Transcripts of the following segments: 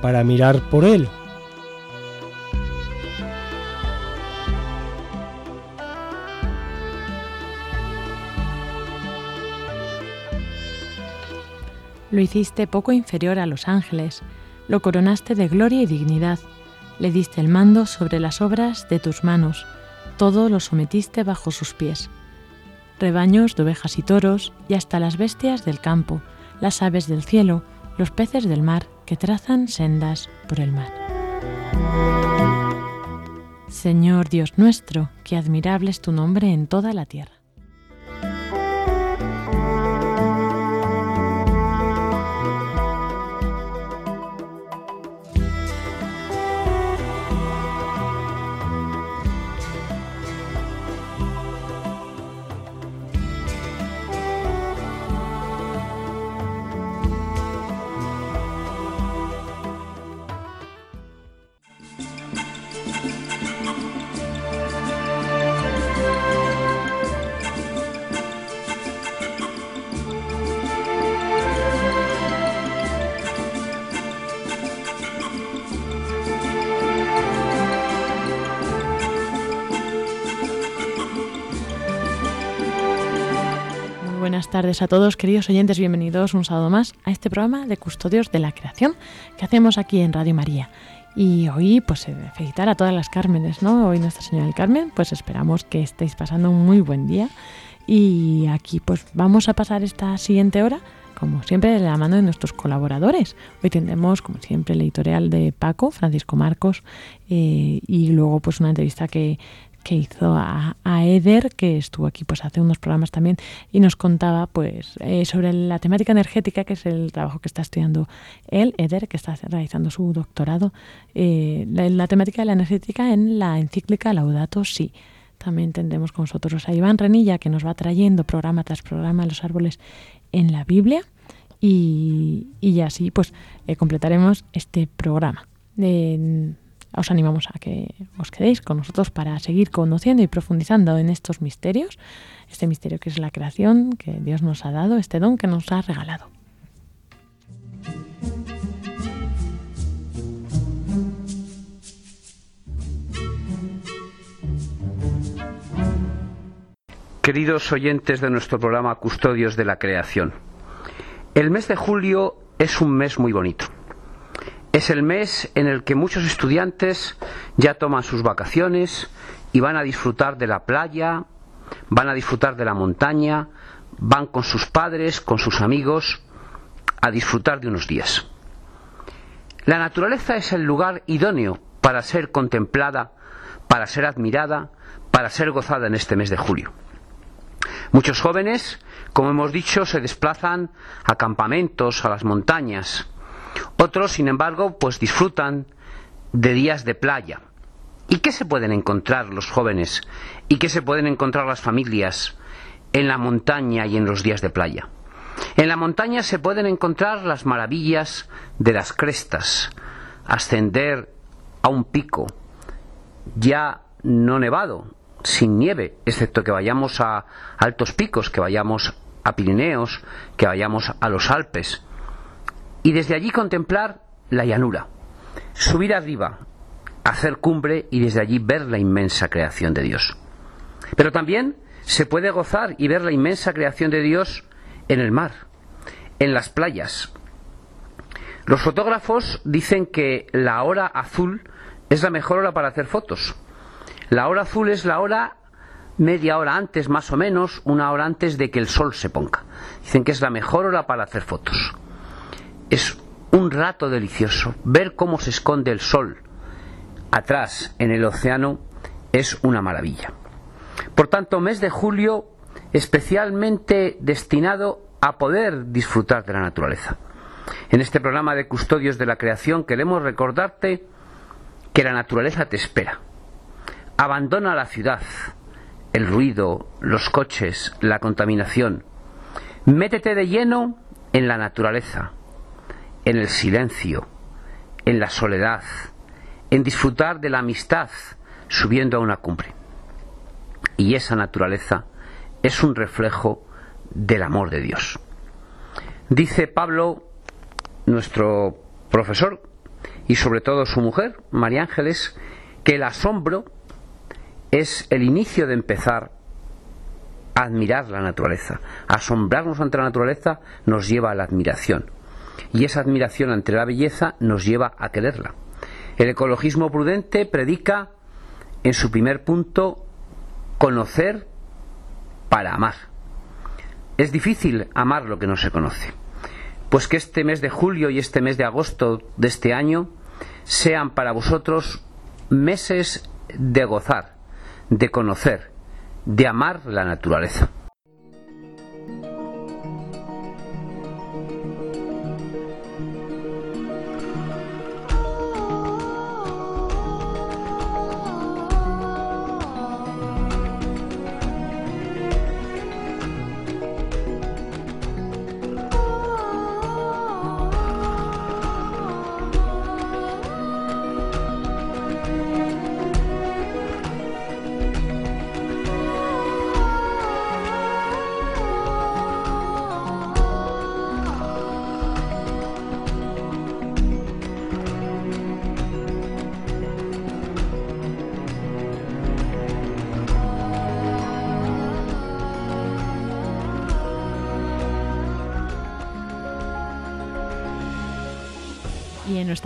para mirar por él. Lo hiciste poco inferior a los ángeles, lo coronaste de gloria y dignidad, le diste el mando sobre las obras de tus manos, todo lo sometiste bajo sus pies. Rebaños de ovejas y toros, y hasta las bestias del campo, las aves del cielo, los peces del mar, que trazan sendas por el mar. Señor Dios nuestro, que admirable es tu nombre en toda la tierra. Tardes a todos, queridos oyentes, bienvenidos un sábado más a este programa de Custodios de la Creación que hacemos aquí en Radio María. Y hoy, pues, eh, felicitar a todas las Cármenes, ¿no? Hoy Nuestra Señora del Carmen, pues esperamos que estéis pasando un muy buen día. Y aquí, pues, vamos a pasar esta siguiente hora, como siempre, de la mano de nuestros colaboradores. Hoy tendremos, como siempre, el editorial de Paco, Francisco Marcos, eh, y luego, pues, una entrevista que que hizo a, Eder, que estuvo aquí pues hace unos programas también y nos contaba pues eh, sobre la temática energética, que es el trabajo que está estudiando él, Eder, que está realizando su doctorado, eh, la, temática de la energética en la encíclica Laudato Si. También tendremos con nosotros a Iván Renilla, que nos va trayendo programa tras programa los árboles en la Biblia. Y, y así pues eh, completaremos este programa os animamos a que os quedéis con nosotros para seguir conociendo y profundizando en estos misterios, este misterio que es la creación que Dios nos ha dado, este don que nos ha regalado. Queridos oyentes de nuestro programa Custodios de la Creación, el mes de julio es un mes muy bonito. Es el mes en el que muchos estudiantes ya toman sus vacaciones y van a disfrutar de la playa, van a disfrutar de la montaña, van con sus padres, con sus amigos, a disfrutar de unos días. La naturaleza es el lugar idóneo para ser contemplada, para ser admirada, para ser gozada en este mes de julio. Muchos jóvenes, como hemos dicho, se desplazan a campamentos, a las montañas, otros, sin embargo, pues disfrutan de días de playa. ¿Y qué se pueden encontrar los jóvenes? ¿Y qué se pueden encontrar las familias en la montaña y en los días de playa. En la montaña se pueden encontrar las maravillas de las crestas, ascender a un pico ya no nevado, sin nieve, excepto que vayamos a altos picos, que vayamos a Pirineos, que vayamos a los Alpes, y desde allí contemplar la llanura, subir arriba, hacer cumbre y desde allí ver la inmensa creación de Dios. Pero también se puede gozar y ver la inmensa creación de Dios en el mar, en las playas. Los fotógrafos dicen que la hora azul es la mejor hora para hacer fotos. La hora azul es la hora media hora antes, más o menos, una hora antes de que el sol se ponga. Dicen que es la mejor hora para hacer fotos. Es un rato delicioso. Ver cómo se esconde el sol atrás en el océano es una maravilla. Por tanto, mes de julio especialmente destinado a poder disfrutar de la naturaleza. En este programa de Custodios de la Creación queremos recordarte que la naturaleza te espera. Abandona la ciudad, el ruido, los coches, la contaminación. Métete de lleno en la naturaleza, en el silencio, en la soledad, en disfrutar de la amistad subiendo a una cumbre. Y esa naturaleza es un reflejo del amor de Dios. Dice Pablo, nuestro profesor, y sobre todo su mujer, María Ángeles, que el asombro es el inicio de empezar a admirar la naturaleza. Asombrarnos ante la naturaleza nos lleva a la admiración. Y esa admiración ante la belleza nos lleva a quererla. El ecologismo prudente predica en su primer punto conocer para amar. Es difícil amar lo que no se conoce. Pues que este mes de julio y este mes de agosto de este año sean para vosotros meses de gozar, de conocer, de amar la naturaleza.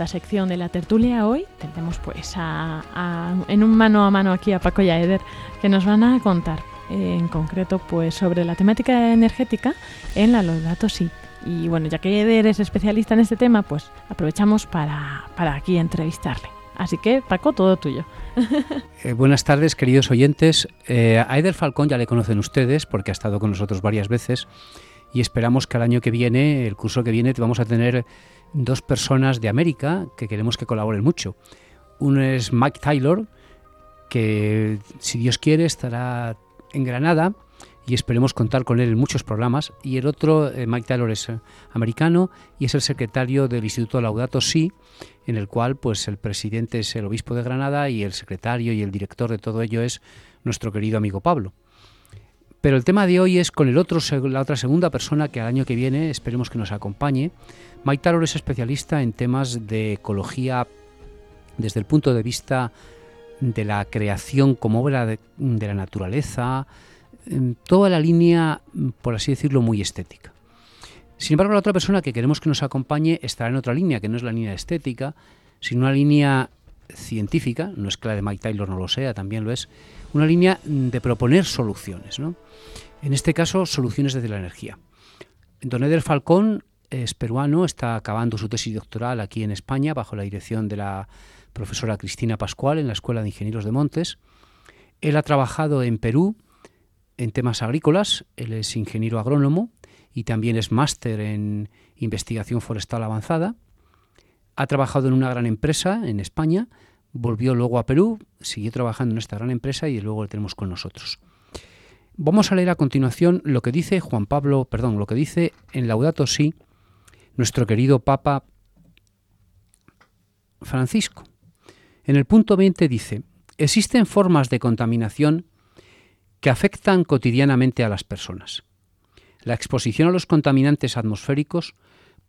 Nuestra sección de la tertulia hoy tendremos pues en un mano a mano aquí a Paco y a Eder que nos van a contar eh, en concreto pues sobre la temática energética en la Laudato Si. Y bueno, ya que Eder es especialista en este tema, pues aprovechamos para, para aquí entrevistarle. Así que, Paco, todo tuyo. Eh, buenas tardes, queridos oyentes. Eh, a Eder Falcón ya le conocen ustedes porque ha estado con nosotros varias veces y esperamos que el año que viene, el curso que viene, vamos a tener dos personas de América que queremos que colaboren mucho. Uno es Mike Taylor, que si Dios quiere estará en Granada y esperemos contar con él en muchos programas. Y el otro, eh, Mike Taylor, es eh, americano y es el secretario del Instituto Laudato Si, en el cual pues el presidente es el obispo de Granada y el secretario y el director de todo ello es nuestro querido amigo Pablo. Pero el tema de hoy es con el otro, la otra segunda persona que al año que viene esperemos que nos acompañe. Taylor es especialista en temas de ecología desde el punto de vista de la creación como obra de, la naturaleza, toda la línea, por así decirlo, muy estética. Sin embargo, la otra persona que queremos que nos acompañe estará en otra línea, que no es la línea estética, sino una línea científica, no es que la de Mike Taylor no lo sea, también lo es, una línea de proponer soluciones. ¿no? En este caso, soluciones desde la energía. Don Eder Falcón es peruano, está acabando su tesis doctoral aquí en España bajo la dirección de la profesora Cristina Pascual en la Escuela de Ingenieros de Montes. Él ha trabajado en Perú en temas agrícolas, él es ingeniero agrónomo y también es máster en investigación forestal avanzada. Ha trabajado en una gran empresa en España, volvió luego a Perú, siguió trabajando en esta gran empresa y luego lo tenemos con nosotros. Vamos a leer a continuación lo que dice Juan Pablo, perdón, lo que dice en Laudato Si nuestro querido Papa Francisco. En el punto 20 dice, existen formas de contaminación que afectan cotidianamente a las personas. La exposición a los contaminantes atmosféricos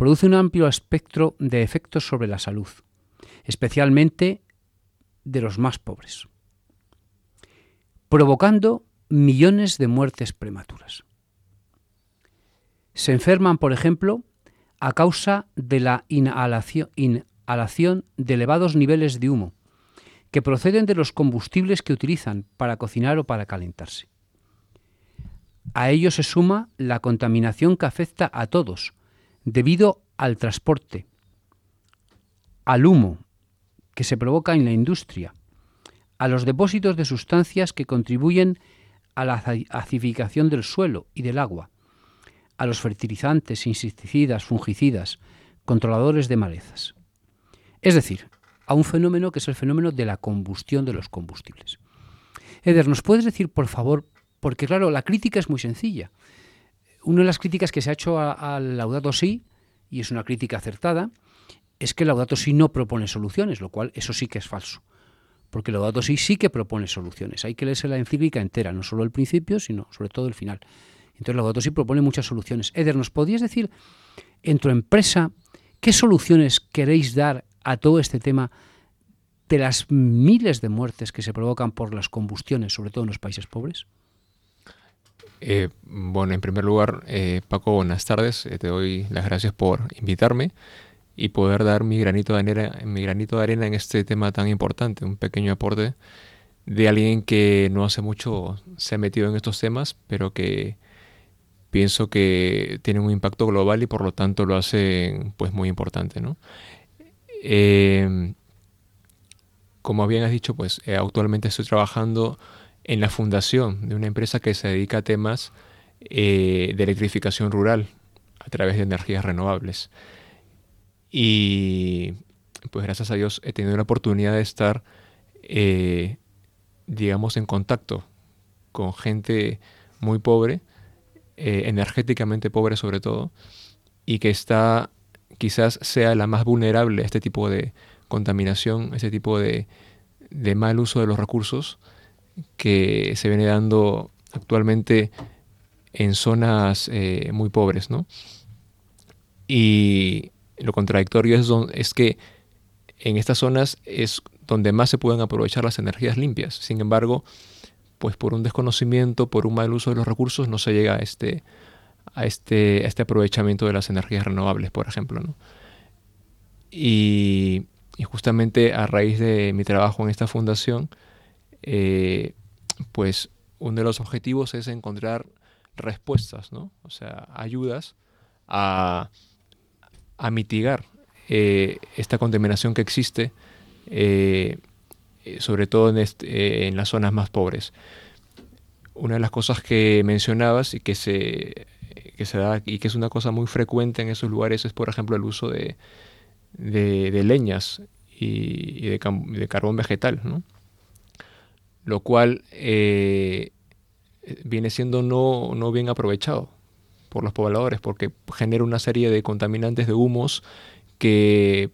produce un amplio espectro de efectos sobre la salud, especialmente de los más pobres, provocando millones de muertes prematuras. Se enferman, por ejemplo, a causa de la inhalación, de elevados niveles de humo, que proceden de los combustibles que utilizan para cocinar o para calentarse. A ello se suma la contaminación que afecta a todos, debido al transporte, al humo que se provoca en la industria, a los depósitos de sustancias que contribuyen a la acidificación del suelo y del agua, a los fertilizantes, insecticidas, fungicidas, controladores de malezas. Es decir, a un fenómeno que es el fenómeno de la combustión de los combustibles. Eder, ¿nos puedes decir, por favor, porque claro, la crítica es muy sencilla. Una de las críticas que se ha hecho al Laudato Si, y es una crítica acertada, es que Laudato Si no propone soluciones, lo cual eso sí que es falso. Porque Laudato Si sí que propone soluciones. Hay que leerse la encíclica entera, no solo el principio, sino sobre todo el final. Entonces Laudato Si propone muchas soluciones. Eder, ¿nos podrías decir en tu empresa qué soluciones queréis dar a todo este tema de las miles de muertes que se provocan por las combustiones, sobre todo en los países pobres? Eh, bueno, en primer lugar, eh, Paco, buenas tardes. Eh, te doy las gracias por invitarme y poder dar mi granito de arena, mi granito de arena en este tema tan importante, un pequeño aporte de alguien que no hace mucho se ha metido en estos temas, pero que pienso que tiene un impacto global y por lo tanto lo hace pues muy importante, ¿no? Eh, como bien has dicho, pues eh, actualmente estoy trabajando en la fundación de una empresa que se dedica a temas eh, de electrificación rural a través de energías renovables. Y pues gracias a Dios he tenido la oportunidad de estar, digamos, en contacto con gente muy pobre, energéticamente pobre sobre todo, y que está quizás sea la más vulnerable a este tipo de contaminación, este tipo de, mal uso de los recursos que se viene dando actualmente en zonas eh, muy pobres, ¿no? Y lo contradictorio es, es que en estas zonas es donde más se pueden aprovechar las energías limpias. Sin embargo, pues por un desconocimiento, por un mal uso de los recursos, no se llega a este, a este, este aprovechamiento de las energías renovables, por ejemplo. ¿no? Y, justamente a raíz de mi trabajo en esta fundación, eh, pues uno de los objetivos es encontrar respuestas, ¿no? o sea, ayudas a, mitigar eh, esta contaminación que existe, eh, sobre todo en, este, en las zonas más pobres. Una de las cosas que mencionabas y que se que se da y que es una cosa muy frecuente en esos lugares es, por ejemplo, el uso de, de, leñas y, de, de, carbón vegetal, ¿no? Lo cual eh, viene siendo no, no bien aprovechado por los pobladores porque genera una serie de contaminantes de humos que,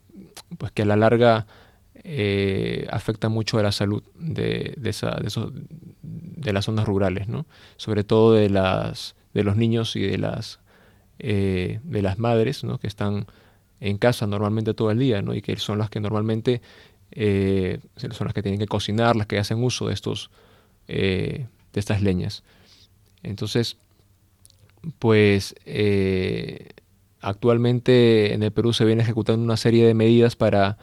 pues que a la larga eh, afecta mucho a la salud de, de, esa, de, de, las zonas rurales, ¿no? sobre todo de las de los niños y de las, eh, de las madres ¿no? que están en casa normalmente todo el día ¿no? y que son las que normalmente eh, son las que tienen que cocinar, las que hacen uso de, estos, eh, de estas leñas. Entonces, pues actualmente en el Perú se viene ejecutando una serie de medidas para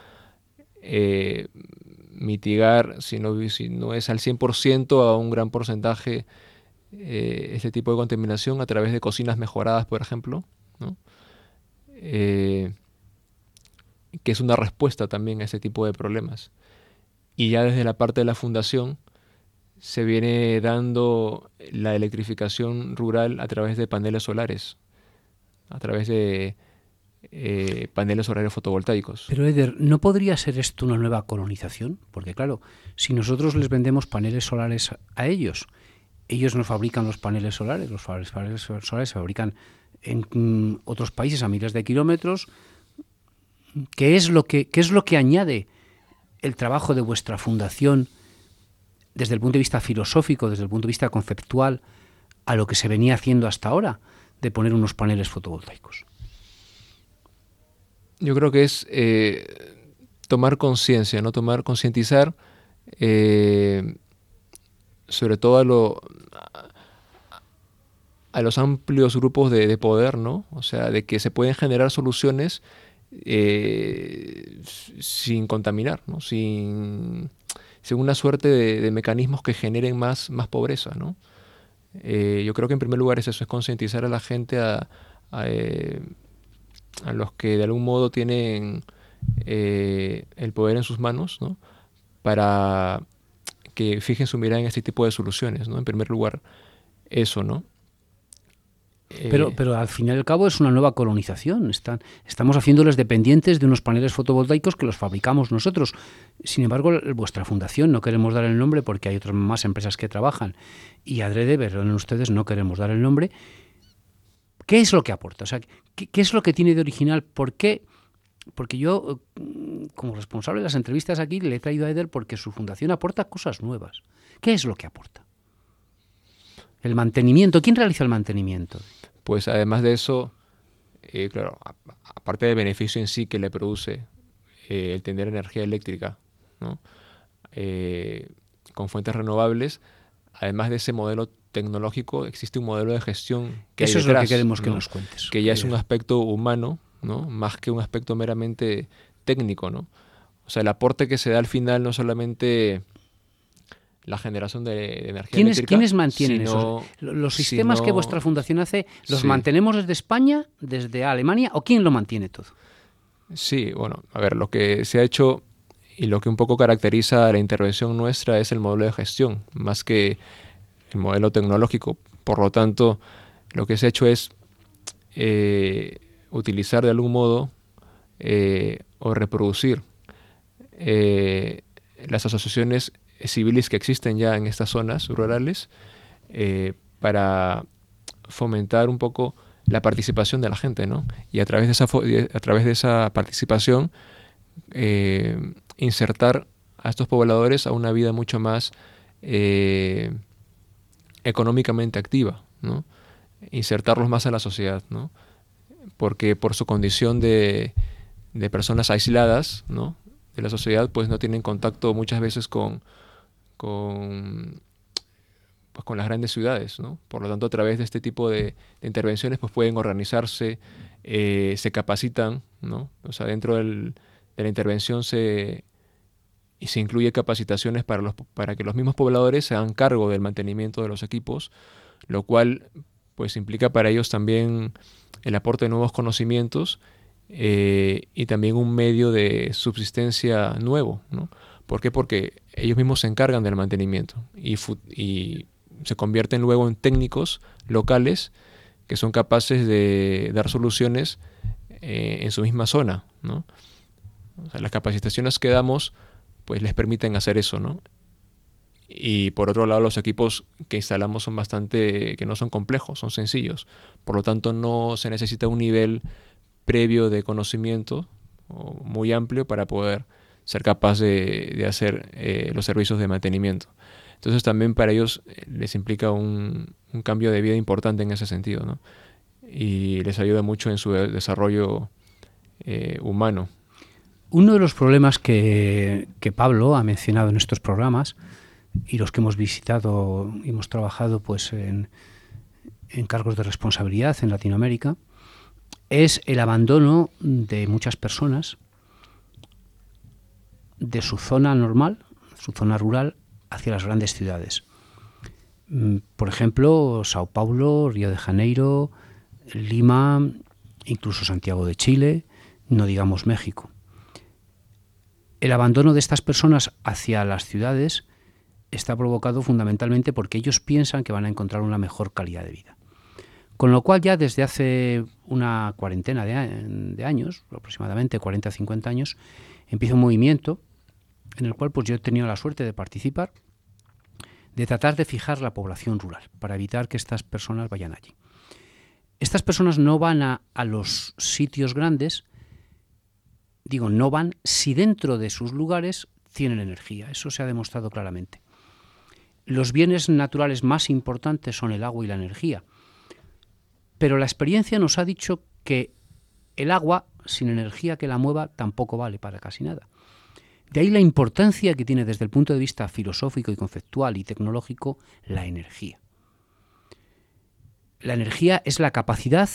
mitigar, si no, si no es al 100%, a un gran porcentaje eh, este tipo de contaminación a través de cocinas mejoradas, por ejemplo, eh, que es una respuesta también a ese tipo de problemas. Y ya desde la parte de la fundación se viene dando la electrificación rural a través de paneles solares, a través de eh, paneles solares fotovoltaicos. Pero Eder, ¿no podría ser esto una nueva colonización? Porque claro, si nosotros les vendemos paneles solares a ellos ellos no fabrican los paneles solares, los paneles solares se fabrican en mm, otros países a miles de kilómetros. ¿Qué es lo que, qué es lo que añade el trabajo de vuestra fundación desde el punto de vista filosófico, desde el punto de vista conceptual, a lo que se venía haciendo hasta ahora de poner unos paneles fotovoltaicos? Yo creo que es eh, tomar conciencia, ¿no? Tomar, concientizar, eh, sobre todo a, lo, a los amplios grupos de, poder, ¿no? O sea, de que se pueden generar soluciones eh, sin contaminar. Sin, sin una suerte de, mecanismos que generen más, más pobreza, ¿no? Eh, yo creo que en primer lugar es eso, es concientizar a la gente a, a, los que de algún modo tienen el poder en sus manos, ¿no? Para que fijen su mirada en este tipo de soluciones, ¿no? En primer lugar, eso, ¿no? Pero, eh, pero al fin y al cabo es una nueva colonización. Están, estamos haciéndoles dependientes de unos paneles fotovoltaicos que los fabricamos nosotros. Sin embargo, vuestra fundación, no queremos dar el nombre porque hay otras más empresas que trabajan. Y adrede, verán ustedes, no queremos dar el nombre. ¿Qué es lo que aporta? O sea, ¿qué, ¿qué, es lo que tiene de original? ¿Por qué? Porque yo, como responsable de las entrevistas aquí, le he traído a Eder porque su fundación aporta cosas nuevas. ¿Qué es lo que aporta? El mantenimiento. ¿Quién realiza el mantenimiento? Pues además de eso, eh, claro, aparte del beneficio en sí que le produce eh, el tener energía eléctrica, eh, con fuentes renovables, además de ese modelo tecnológico, existe un modelo de gestión que Eso es lo que queremos que nos cuentes. Que ya es un aspecto humano, ¿no? Más que un aspecto meramente técnico, ¿no? O sea, el aporte que se da al final no solamente la generación de, energía ¿Quiénes, eléctrica. ¿Quiénes mantienen eso? ¿Los sistemas que vuestra fundación hace, los mantenemos desde España, desde Alemania o quién lo mantiene todo? Sí, bueno, a ver, lo que se ha hecho y lo que un poco caracteriza la intervención nuestra es el modelo de gestión, más que el modelo tecnológico. Por lo tanto, lo que se ha hecho es eh, utilizar de algún modo eh, o reproducir eh, las asociaciones civiles que existen ya en estas zonas rurales eh, para fomentar un poco la participación de la gente, ¿no? Y a través de esa, a través de esa participación insertar a estos pobladores a una vida mucho más económicamente activa, ¿no? Insertarlos más en la sociedad, ¿no? porque por su condición de, personas aisladas ¿no? de la sociedad, pues no tienen contacto muchas veces con, con, pues con las grandes ciudades. ¿no? Por lo tanto, a través de este tipo de, intervenciones pues pueden organizarse, eh, se capacitan, ¿no? o sea, dentro del, de la intervención se, y se incluye capacitaciones para, los, para que los mismos pobladores se hagan cargo del mantenimiento de los equipos, lo cual pues implica para ellos también el aporte de nuevos conocimientos eh, y también un medio de subsistencia nuevo. ¿no? ¿Por qué? Porque ellos mismos se encargan del mantenimiento y, se convierten luego en técnicos locales que son capaces de dar soluciones eh, en su misma zona. las capacitaciones que damos pues les permiten hacer eso, ¿no? Y por otro lado, los equipos que instalamos son bastante, que no son complejos, son sencillos. Por lo tanto, no se necesita un nivel previo de conocimiento muy amplio para poder ser capaz de, hacer eh, los servicios de mantenimiento. Entonces también para ellos eh, les implica un, cambio de vida importante en ese sentido, ¿no? Y les ayuda mucho en su desarrollo eh, humano. Uno de los problemas que, que Pablo ha mencionado en estos programas y los que hemos visitado y hemos trabajado pues en, cargos de responsabilidad en Latinoamérica es el abandono de muchas personas de su zona normal, su zona rural, hacia las grandes ciudades. Mm, por ejemplo, Sao Paulo, Río de Janeiro, Lima, incluso Santiago de Chile, no digamos México. El abandono de estas personas hacia las ciudades está provocado fundamentalmente porque ellos piensan que van a encontrar una mejor calidad de vida. Con lo cual ya desde hace una cuarentena de, años, aproximadamente 40 50 años, empieza un movimiento en el cual pues yo he tenido la suerte de participar, de tratar de fijar la población rural para evitar que estas personas vayan allí. Estas personas no van a, a los sitios grandes, digo, no van si dentro de sus lugares tienen energía. Eso se ha demostrado claramente. Los bienes naturales más importantes son el agua y la energía. Pero la experiencia nos ha dicho que el agua, sin energía que la mueva, tampoco vale para casi nada. De ahí la importancia que tiene desde el punto de vista filosófico y conceptual y tecnológico la energía. La energía es la capacidad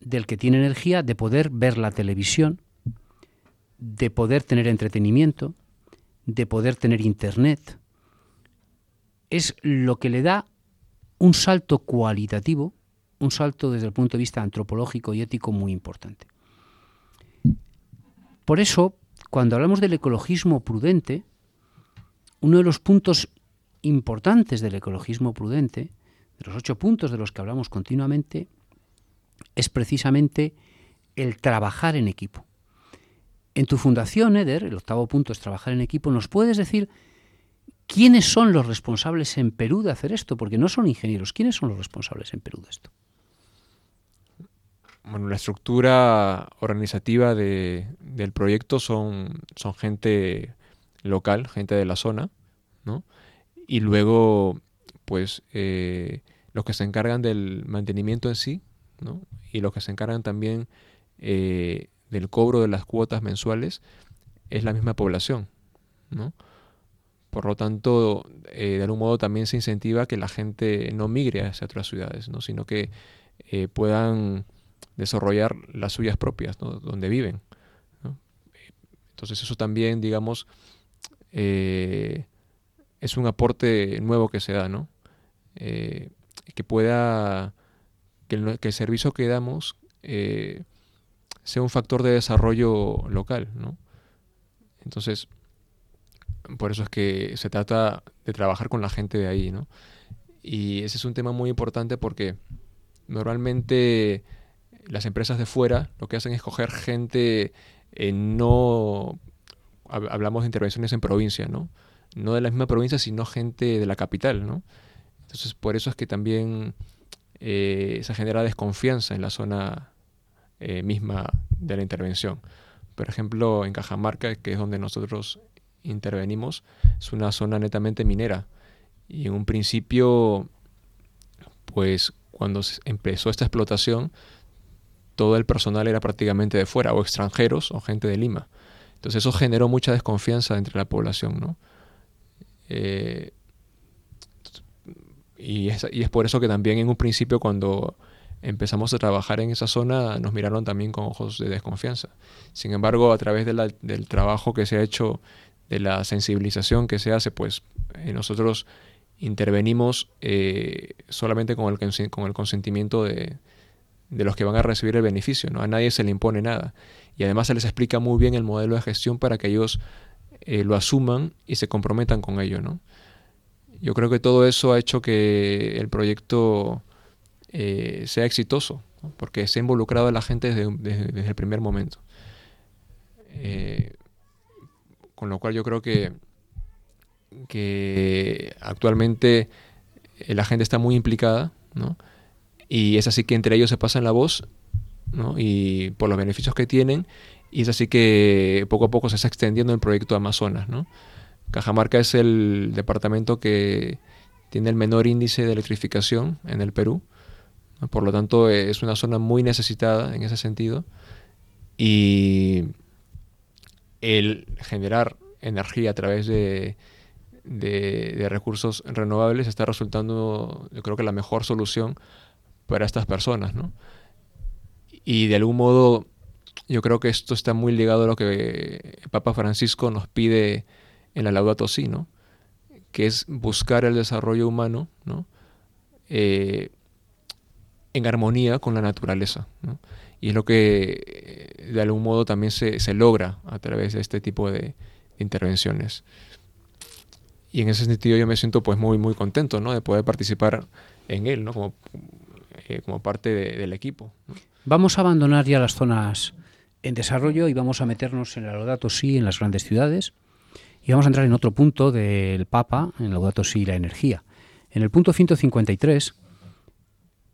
del que tiene energía de poder ver la televisión, de poder tener entretenimiento, de poder tener internet. Es lo que le da un salto cualitativo, un salto desde el punto de vista antropológico y ético muy importante. Por eso, cuando hablamos del ecologismo prudente, uno de los puntos importantes del ecologismo prudente, de los ocho puntos de los que hablamos continuamente, es precisamente el trabajar en equipo. En tu fundación, Eder, el octavo punto es trabajar en equipo, ¿nos puedes decir quiénes son los responsables en Perú de hacer esto? Porque no son ingenieros, ¿quiénes son los responsables en Perú de esto? Bueno, la estructura organizativa de, del proyecto son, son gente local, gente de la zona, ¿no? Y luego, pues, eh, los que se encargan del mantenimiento en sí, ¿no? Y los que se encargan también eh, del cobro de las cuotas mensuales, es la misma población, ¿no? Por lo tanto, eh, de algún modo también se incentiva que la gente no migre hacia otras ciudades, ¿no? sino que puedan desarrollar las suyas propias, donde viven. Entonces eso también, digamos, eh, es un aporte nuevo que se da, ¿no? Eh, que pueda, que el, servicio que damos eh, sea un factor de desarrollo local, ¿no? Entonces, por eso es que se trata de trabajar con la gente de ahí, ¿no? Y ese es un tema muy importante porque normalmente las empresas de fuera lo que hacen es coger gente, eh, no, hablamos de intervenciones en provincia, ¿no? No de la misma provincia, sino gente de la capital, ¿no? Entonces, por eso es que también eh, se genera desconfianza en la zona eh, misma de la intervención. Por ejemplo, en Cajamarca, que es donde nosotros intervenimos, es una zona netamente minera. Y en un principio, pues cuando empezó esta explotación, todo el personal era prácticamente de fuera, o extranjeros, o gente de Lima. Entonces eso generó mucha desconfianza entre la población, ¿no? Eh, y, es, por eso que también en un principio cuando empezamos a trabajar en esa zona nos miraron también con ojos de desconfianza. Sin embargo, a través del trabajo que se ha hecho, de la sensibilización que se hace, pues eh, nosotros intervenimos eh, solamente con el consentimiento de, de los que van a recibir el beneficio, ¿no? A nadie se le impone nada. Y además se les explica muy bien el modelo de gestión para que ellos eh, lo asuman y se comprometan con ello, ¿no? Yo creo que todo eso ha hecho que el proyecto eh, sea exitoso, porque se ha involucrado a la gente desde, el primer momento. Eh, con lo cual yo creo que, que actualmente la gente está muy implicada, ¿no? Y es así que entre ellos se pasan la voz, ¿no? Y por los beneficios que tienen, y es así que poco a poco se está extendiendo el proyecto Amazonas, ¿no? Cajamarca es el departamento que tiene el menor índice de electrificación en el Perú. Por lo tanto, es una zona muy necesitada en ese sentido. Y el generar energía a través de, de, de, recursos renovables está resultando, yo creo que la mejor solución para estas personas, ¿no? Y de algún modo yo creo que esto está muy ligado a lo que Papa Francisco nos pide en la Laudato Si, ¿no? Que es buscar el desarrollo humano, ¿no? Eh, en armonía con la naturaleza, ¿no? Y es lo que de algún modo también se, se logra a través de este tipo de, intervenciones. Y en ese sentido yo me siento pues muy muy contento, ¿no? De poder participar en él, ¿no? Como eh, como parte del equipo. Vamos a abandonar ya las zonas en desarrollo y vamos a meternos en el Laudato sí en las grandes ciudades. Y vamos a entrar en otro punto del Papa, en Laudato Si y la energía. En el punto 153,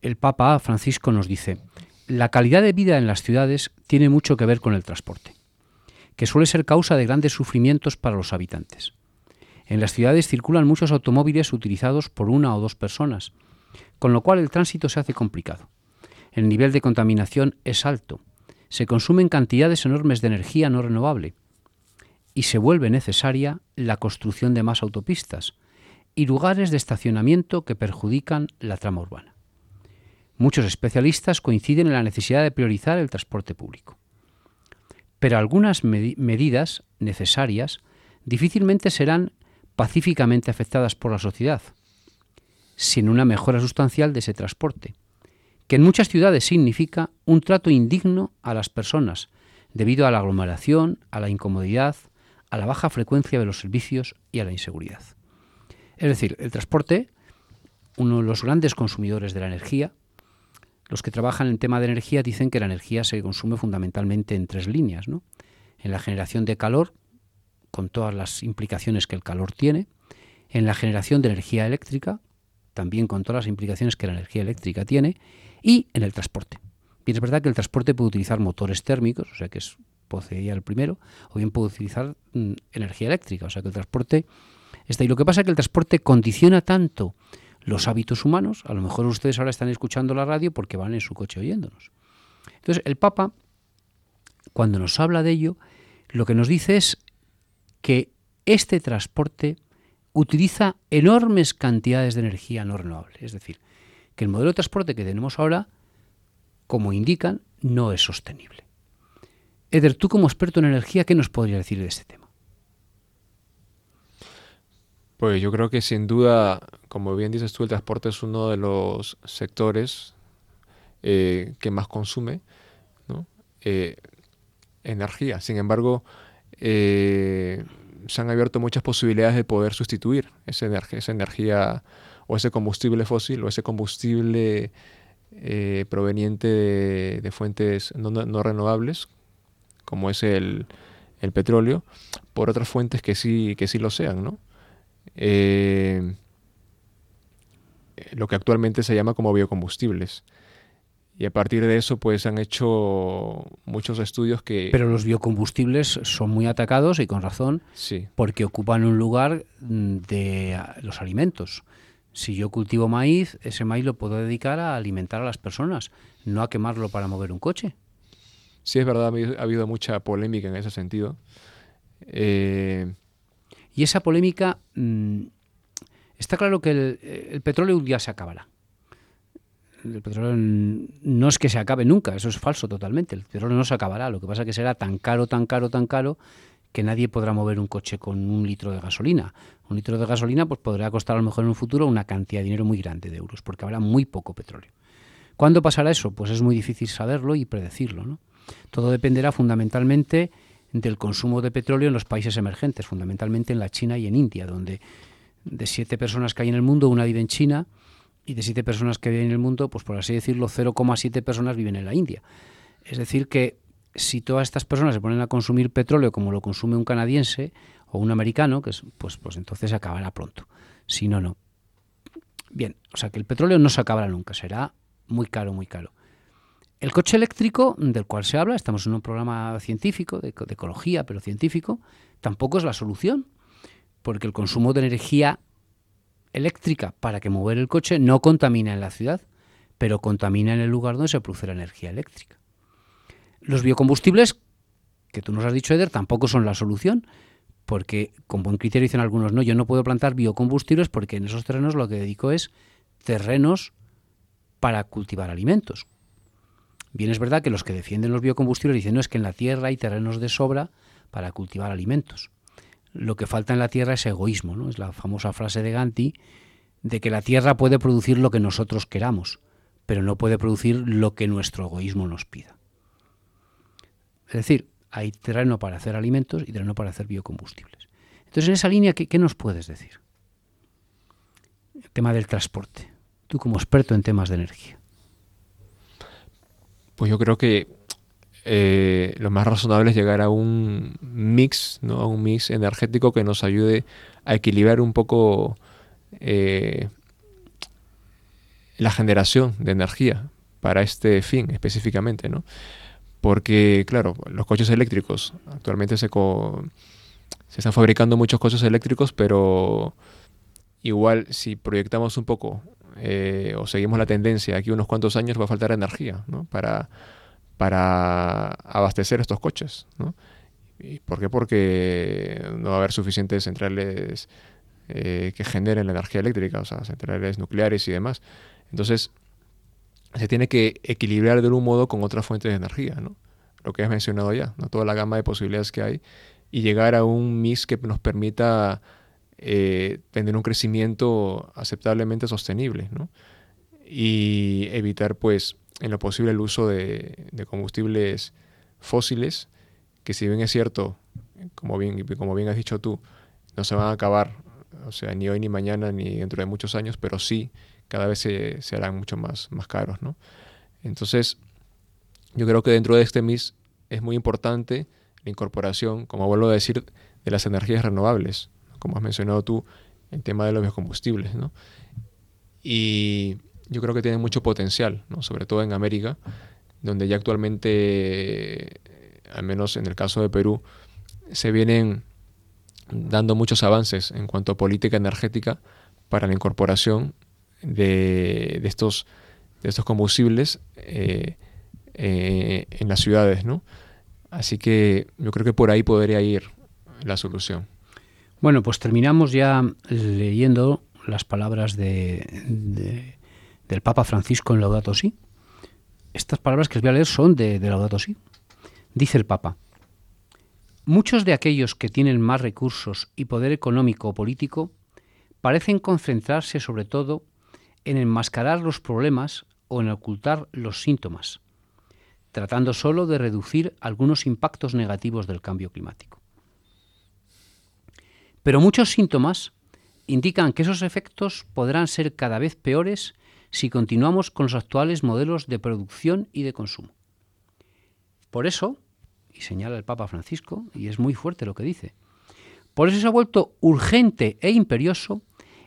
el Papa Francisco nos dice, la calidad de vida en las ciudades tiene mucho que ver con el transporte, que suele ser causa de grandes sufrimientos para los habitantes. En las ciudades circulan muchos automóviles utilizados por una o dos personas, con lo cual el tránsito se hace complicado. El nivel de contaminación es alto, se consumen cantidades enormes de energía no renovable y se vuelve necesaria la construcción de más autopistas y lugares de estacionamiento que perjudican la trama urbana. Muchos especialistas coinciden en la necesidad de priorizar el transporte público. Pero algunas medidas necesarias difícilmente serán pacíficamente afectadas por la sociedad, sin una mejora sustancial de ese transporte, que en muchas ciudades significa un trato indigno a las personas, debido a la aglomeración, a la incomodidad, a la baja frecuencia de los servicios y a la inseguridad. Es decir, el transporte, uno de los grandes consumidores de la energía, los que trabajan en tema de energía dicen que la energía se consume fundamentalmente en tres líneas, ¿no? En la generación de calor, con todas las implicaciones que el calor tiene, en la generación de energía eléctrica, también con todas las implicaciones que la energía eléctrica tiene, y en el transporte. Bien, es verdad que el transporte puede utilizar motores térmicos, o sea que es poseía el primero, o bien puede utilizar mm, energía eléctrica, o sea que el transporte está. Y lo que pasa es que el transporte condiciona tanto los hábitos humanos, a lo mejor ustedes ahora están escuchando la radio porque van en su coche oyéndonos. Entonces, el Papa, cuando nos habla de ello, lo que nos dice es que este transporte utiliza enormes cantidades de energía no renovable. Es decir, que el modelo de transporte que tenemos ahora, como indican, no es sostenible. Eder, tú como experto en energía, ¿qué nos podrías decir de este tema? Pues yo creo que sin duda, como bien dices tú, el transporte es uno de los sectores eh, que más consume eh, energía. Sin embargo, eh, se han abierto muchas posibilidades de poder sustituir esa energía, esa energía o ese combustible fósil o ese combustible proveniente de, fuentes no, renovables, como es el, el, petróleo, por otras fuentes que sí, que sí lo sean, ¿no? Eh, lo que actualmente se llama como biocombustibles. Y a partir de eso, pues han hecho muchos estudios que... Pero los biocombustibles son muy atacados y con razón, sí. porque ocupan un lugar mm, de los alimentos. Si yo cultivo maíz, ese maíz lo puedo dedicar a alimentar a las personas, no a quemarlo para mover un coche. Sí, es verdad, ha habido mucha polémica en ese sentido. Eh, y esa polémica, mm, está claro que el, petróleo un día se acabará. El petróleo no es que se acabe nunca, eso es falso totalmente. El petróleo no se acabará, lo que pasa es que será tan caro, tan caro, tan caro que nadie podrá mover un coche con un litro de gasolina. Un litro de gasolina pues podrá costar a lo mejor en un futuro una cantidad de dinero muy grande de euros, porque habrá muy poco petróleo. ¿Cuándo pasará eso? Pues es muy difícil saberlo y predecirlo. ¿no? Todo dependerá fundamentalmente del consumo de petróleo en los países emergentes, fundamentalmente en la China y en India, donde de siete personas que hay en el mundo, una vive en China y de siete personas que viven en el mundo, pues por así decirlo, 0,7 personas viven en la India. Es decir, que si todas estas personas se ponen a consumir petróleo como lo consume un canadiense o un americano, pues, pues entonces se acabará pronto. Si no, no. Bien, o sea que el petróleo no se acabará nunca, será muy caro, muy caro. El coche eléctrico, del cual se habla, estamos en un programa científico, de, ecología, pero científico, tampoco es la solución, porque el consumo de energía eléctrica para que mover el coche no contamina en la ciudad, pero contamina en el lugar donde se produce la energía eléctrica. Los biocombustibles, que tú nos has dicho, Eder, tampoco son la solución, porque con buen criterio dicen algunos, no, yo no puedo plantar biocombustibles porque en esos terrenos lo que dedico es terrenos para cultivar alimentos, Bien es verdad que los que defienden los biocombustibles dicen no es que en la tierra hay terrenos de sobra para cultivar alimentos. Lo que falta en la tierra es egoísmo, ¿no? Es la famosa frase de Ganti de que la tierra puede producir lo que nosotros queramos, pero no puede producir lo que nuestro egoísmo nos pida. Es decir, hay terreno para hacer alimentos y terreno para hacer biocombustibles. Entonces, en esa línea, ¿qué, qué nos puedes decir? El tema del transporte. Tú como experto en temas de energía. Pues yo creo que eh, lo más razonable es llegar a un mix, ¿no? a un mix energético que nos ayude a equilibrar un poco eh, la generación de energía para este fin específicamente, ¿no? Porque, claro, los coches eléctricos, actualmente se, se están fabricando muchos coches eléctricos, pero igual si proyectamos un poco eh, o seguimos la tendencia, aquí unos cuantos años va a faltar energía ¿no? para, para abastecer estos coches. ¿no? ¿Y ¿Por qué? Porque no va a haber suficientes centrales eh, que generen la energía eléctrica, o sea, centrales nucleares y demás. Entonces, se tiene que equilibrar de un modo con otras fuentes de energía, ¿no? Lo que has mencionado ya. Toda la gama de posibilidades que hay y llegar a un mix que nos permita eh, tener un crecimiento aceptablemente sostenible, ¿no? Y evitar, pues, en lo posible el uso de, combustibles fósiles, que si bien es cierto, como bien, como bien has dicho tú, no se van a acabar, o sea, ni hoy ni mañana ni dentro de muchos años, pero sí cada vez se, harán mucho más, más caros, ¿no? Entonces, yo creo que dentro de este MIS es muy importante la incorporación, como vuelvo a decir, de las energías renovables, como has mencionado tú, el tema de los biocombustibles, ¿no? Y yo creo que tiene mucho potencial, ¿no? sobre todo en América, donde ya actualmente, al menos en el caso de Perú, se vienen dando muchos avances en cuanto a política energética para la incorporación de, estos, de estos combustibles eh, eh, en las ciudades. ¿no? Así que yo creo que por ahí podría ir la solución. Bueno, pues terminamos ya leyendo las palabras de del Papa Francisco en Laudato Si. Estas palabras que os voy a leer son de, Laudato Si. Dice el Papa, muchos de aquellos que tienen más recursos y poder económico o político parecen concentrarse sobre todo en enmascarar los problemas o en ocultar los síntomas, tratando solo de reducir algunos impactos negativos del cambio climático. Pero muchos síntomas indican que esos efectos podrán ser cada vez peores si continuamos con los actuales modelos de producción y de consumo. Por eso, y señala el Papa Francisco, y es muy fuerte lo que dice, por eso se ha vuelto urgente e imperioso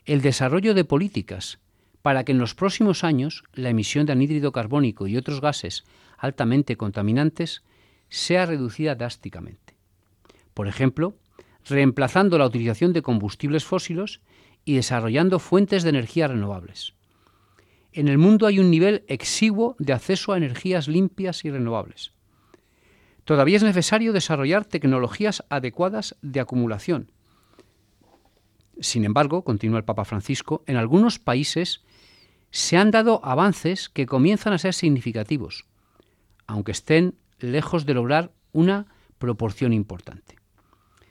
el desarrollo de políticas para que en los próximos años la emisión de anhídrido carbónico y otros gases altamente contaminantes sea reducida drásticamente. Por ejemplo, reemplazando la utilización de combustibles fósiles y desarrollando fuentes de energía renovables en el mundo hay un nivel exiguo de acceso a energías limpias y renovables. Todavía es necesario desarrollar tecnologías adecuadas de acumulación. Sin embargo, continúa el Papa Francisco, en algunos países se han dado avances que comienzan a ser significativos, aunque estén lejos de lograr una proporción importante.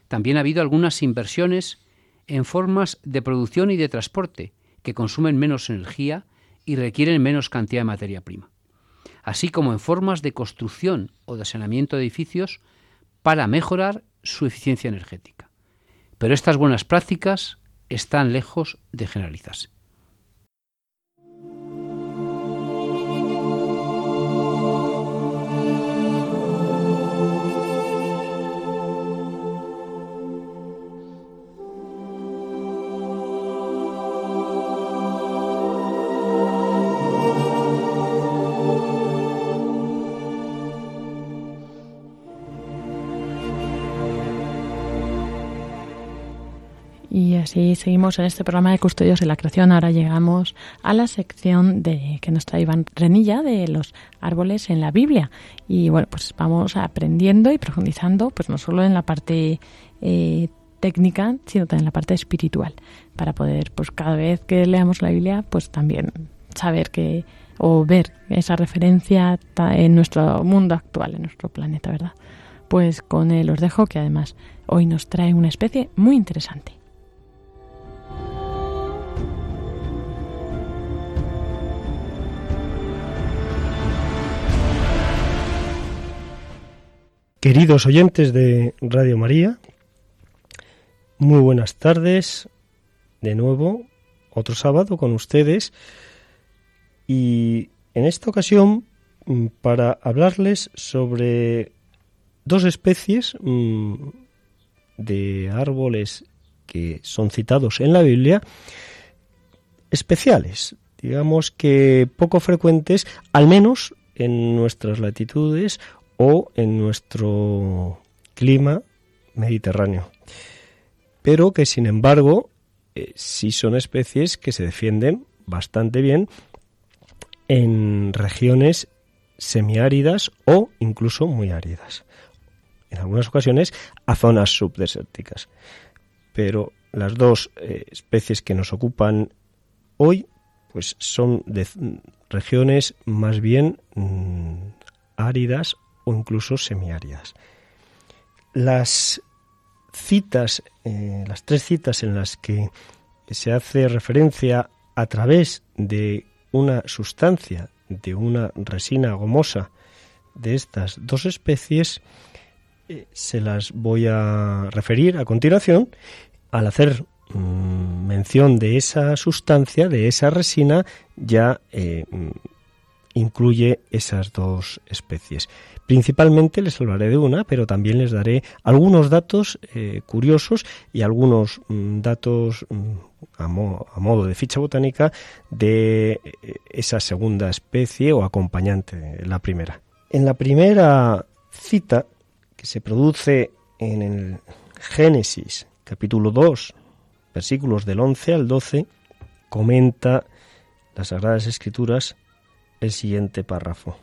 También ha habido algunas inversiones en formas de producción y de transporte que consumen menos energía y requieren menos cantidad de materia prima, así como en formas de construcción o de saneamiento de edificios para mejorar su eficiencia energética. Pero estas buenas prácticas están lejos de generalizarse. Así seguimos en este programa de Custodios de la Creación. Ahora llegamos a la sección de que nos trae Iván Renilla de los árboles en la Biblia. Y bueno, pues vamos aprendiendo y profundizando, pues no solo en la parte eh, técnica, sino también en la parte espiritual, para poder, pues cada vez que leamos la Biblia, pues también saber que o ver esa referencia en nuestro mundo actual, en nuestro planeta, ¿verdad? Pues con él os dejo que además hoy nos trae una especie muy interesante. Queridos oyentes de Radio María, muy buenas tardes. De nuevo, otro sábado con ustedes. Y en esta ocasión mm, para hablarles sobre dos especies mm, de árboles que son citados en la Biblia, especiales, digamos que poco frecuentes, al menos en nuestras latitudes o en nuestro clima mediterráneo, pero que sin embargo eh, sí son especies que se defienden bastante bien en regiones semiáridas o incluso muy áridas. En algunas ocasiones a zonas subdesérticas. Pero las dos eh, especies que nos ocupan hoy pues son de regiones más bien mm, áridas o incluso semiáridas. Las citas, eh, las tres citas en las que se hace referencia a través de una sustancia, de una resina gomosa de estas dos especies, eh, se las voy a referir a continuación al hacer mm, mención de esa sustancia, de esa resina, ya eh, incluye esas dos especies. Principalmente les hablaré de una, pero también les daré algunos datos eh, curiosos y algunos mm, datos mm, a, modo de ficha botánica de eh, esa segunda especie o acompañante de la primera. En la primera cita, que se produce en el Génesis capítulo 2, versículos del 11 al 12, comenta las Sagradas Escrituras el siguiente párrafo.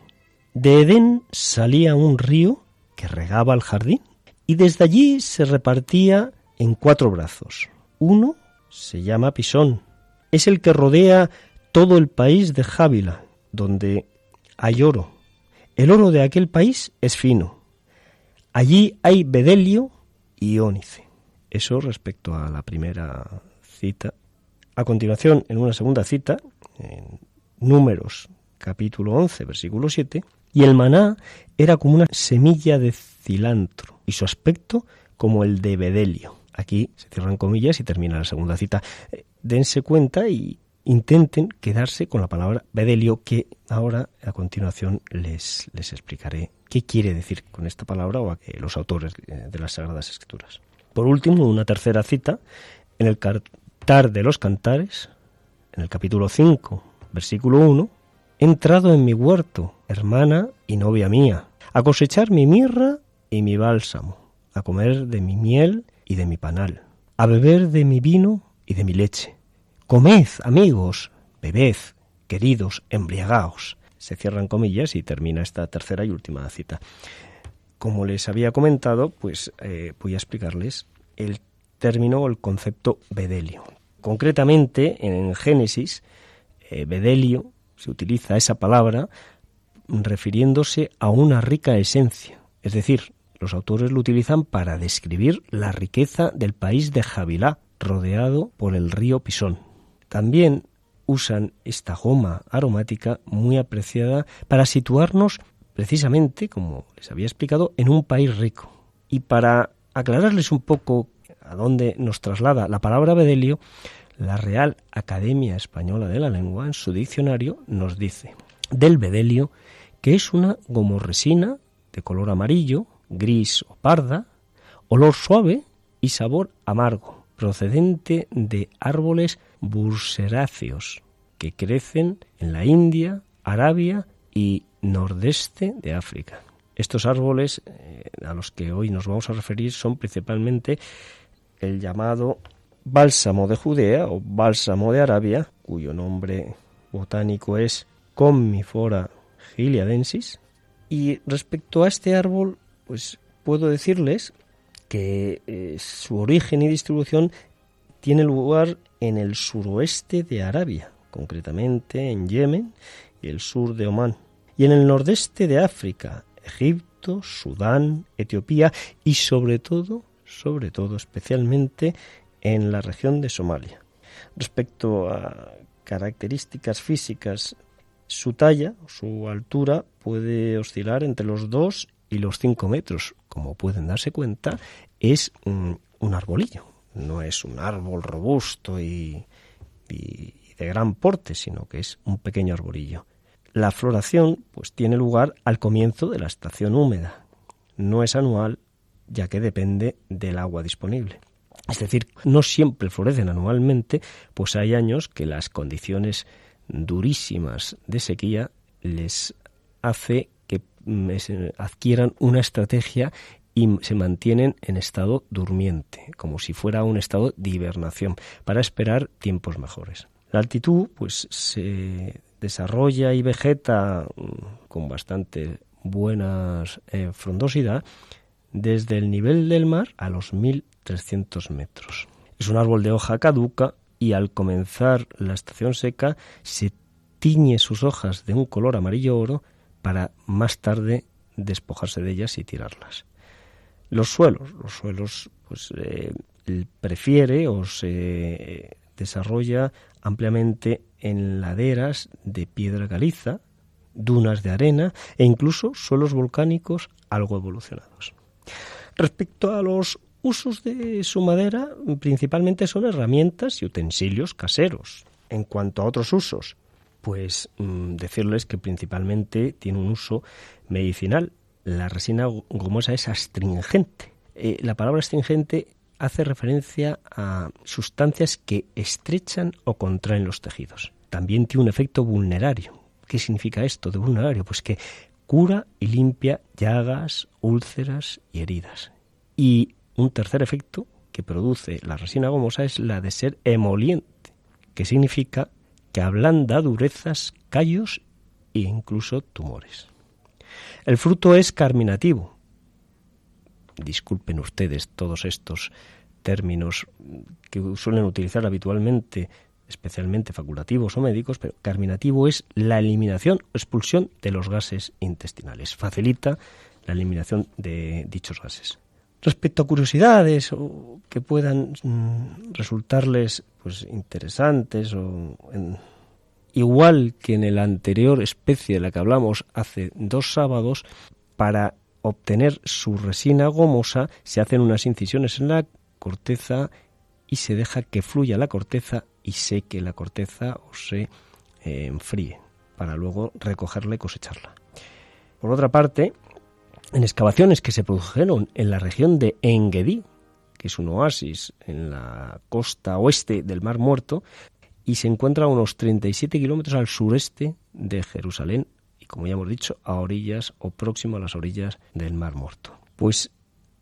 De Edén salía un río que regaba el jardín y desde allí se repartía en cuatro brazos. Uno se llama Pisón, es el que rodea todo el país de Jávila, donde hay oro. El oro de aquel país es fino. Allí hay bedelio y ónice. Eso respecto a la primera cita. A continuación, en una segunda cita, en Números capítulo 11, versículo 7, y el maná era como una semilla de cilantro y su aspecto como el de bedelio. Aquí se cierran comillas y termina la segunda cita. Eh, dense cuenta y intenten quedarse con la palabra bedelio que ahora a continuación les, les explicaré qué quiere decir con esta palabra o a los autores de las Sagradas Escrituras. Por último, una tercera cita en el Cantar de los Cantares, en el capítulo 5, versículo 1, He entrado en mi huerto, hermana y novia mía, a cosechar mi mirra y mi bálsamo, a comer de mi miel y de mi panal, a beber de mi vino y de mi leche. Comed, amigos, bebed, queridos, embriagaos. Se cierran comillas y termina esta tercera y última cita. Como les había comentado, pues eh, voy a explicarles el término o el concepto bedelio. Concretamente, en Génesis, eh, bedelio se utiliza esa palabra refiriéndose a una rica esencia, es decir, los autores lo utilizan para describir la riqueza del país de Javilá, rodeado por el río Pisón. También usan esta goma aromática muy apreciada para situarnos precisamente, como les había explicado, en un país rico. Y para aclararles un poco a dónde nos traslada la palabra bedelio, la Real Academia Española de la Lengua, en su diccionario, nos dice del bedelio que es una gomorresina de color amarillo, gris o parda, olor suave y sabor amargo, procedente de árboles burseráceos que crecen en la India, Arabia y nordeste de África. Estos árboles eh, a los que hoy nos vamos a referir son principalmente el llamado bálsamo de Judea o bálsamo de Arabia, cuyo nombre botánico es Commifora giliadensis. Y respecto a este árbol, pues puedo decirles que eh, su origen y distribución tiene lugar en el suroeste de Arabia, concretamente en Yemen y el sur de Omán, y en el nordeste de África, Egipto, Sudán, Etiopía y sobre todo, sobre todo especialmente en la región de Somalia. Respecto a características físicas, su talla, su altura puede oscilar entre los 2 y los 5 metros. Como pueden darse cuenta, es un, arbolillo, no es un árbol robusto y, y de gran porte, sino que es un pequeño arbolillo. La floración pues tiene lugar al comienzo de la estación húmeda. No es anual, ya que depende del agua disponible. Es decir, no siempre florecen anualmente, pues hay años que las condiciones durísimas de sequía les hace que mm, adquieran una estrategia y se mantienen en estado durmiente, como si fuera un estado de hibernación, para esperar tiempos mejores. La altitud, pues, se desarrolla y vegeta mm, con bastante buena eh, frondosidad desde el nivel del mar a los 1300 metros. Es un árbol de hoja caduca y al comenzar la estación seca se tiñe sus hojas de un color amarillo oro para más tarde despojarse de ellas y tirarlas. Los suelos, los suelos pues eh, prefiere o se desarrolla ampliamente en laderas de piedra caliza, dunas de arena e incluso suelos volcánicos algo evolucionados. Respecto a los usos de su madera, principalmente son herramientas y utensilios caseros. En cuanto a otros usos, pues mm, decirles que principalmente tiene un uso medicinal. La resina gomosa es astringente. Eh, la palabra astringente hace referencia a sustancias que estrechan o contraen los tejidos. También tiene un efecto vulnerario. ¿Qué significa esto de vulnerario? Pues que cura y limpia llagas, úlceras y heridas. Y un tercer efecto que produce la resina gomosa es la de ser emoliente, que significa que ablanda durezas, callos e incluso tumores. El fruto es carminativo, disculpen ustedes todos estos términos que suelen utilizar habitualmente, especialmente facultativos o médicos, pero carminativo es la eliminación o expulsión de los gases intestinales. Facilita la eliminación de dichos gases. Respecto a curiosidades o que puedan mm, resultarles pues interesantes o igual que en el anterior especie de la que hablamos hace dos sábados, para obtener su resina gomosa se hacen unas incisiones en la corteza y se deja que fluya la corteza y seque la corteza o se eh, enfríe para luego recogerla y cosecharla. Por otra parte, en excavaciones que se produjeron en la región de Engedi, que es un oasis en la costa oeste del Mar Muerto, y se encuentra a unos 37 kilómetros al sureste de Jerusalén, como ya hemos dicho, a orillas o próximo a las orillas del Mar Muerto. Pues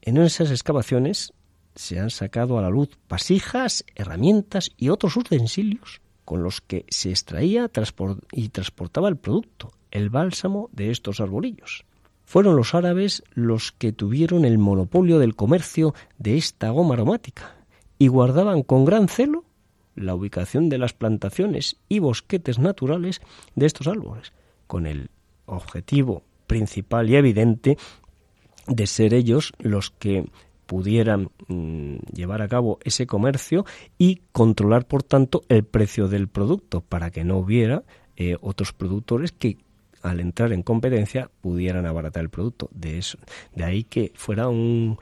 en esas excavaciones se han sacado a la luz vasijas, herramientas y otros utensilios con los que se extraía y transportaba el producto, el bálsamo de estos arbolillos. Fueron los árabes los que tuvieron el monopolio del comercio de esta goma aromática y guardaban con gran celo la ubicación de las plantaciones y bosquetes naturales de estos árboles, con el objetivo principal y evidente de ser ellos los que pudieran mm, llevar a cabo ese comercio y controlar, por tanto, el precio del producto para que no hubiera eh, otros productores que al entrar en competencia pudieran abaratar el producto. De, eso, de ahí que fuera un,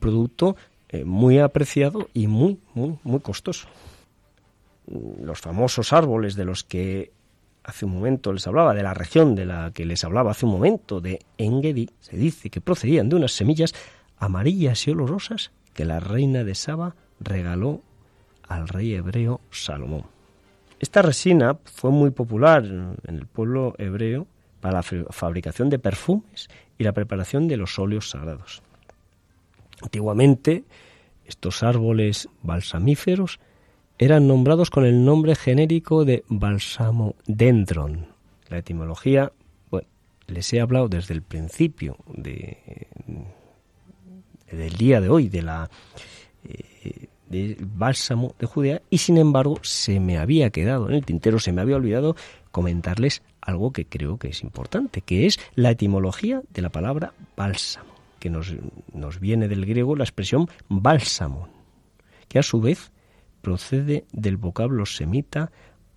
producto eh, muy apreciado y muy, muy, muy costoso. Los famosos árboles de los que hace un momento les hablaba, de la región de la que les hablaba hace un momento, de Engedi, se dice que procedían de unas semillas amarillas y olorosas que la reina de Saba regaló al rey hebreo Salomón. Esta resina fue muy popular en el pueblo hebreo para la fabricación de perfumes y la preparación de los óleos sagrados. Antiguamente, estos árboles balsamíferos eran nombrados con el nombre genérico de dendron. La etimología, bueno, les he hablado desde el principio de, del día de hoy, de la eh, del bálsamo de Judea, y sin embargo se me había quedado en el tintero, se me había olvidado comentarles algo que creo que es importante, que es la etimología de la palabra bálsamo, que nos, nos viene del griego la expresión bálsamo, que a su vez procede del vocablo semita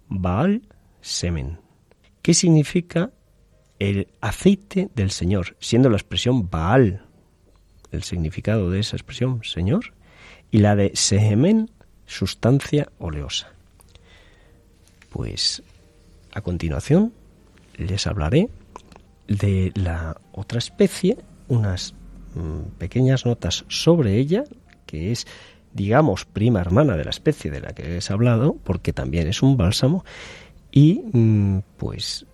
Baal Semen, que significa el aceite del Señor, siendo la expresión Baal el significado de esa expresión Señor y la de Semen, sustancia oleosa. Pues a continuación les hablaré de la otra especie, unas mm, pequeñas notas sobre ella, que es, digamos, prima hermana de la especie de la que les he hablado, porque también es un bálsamo, y mm, pues,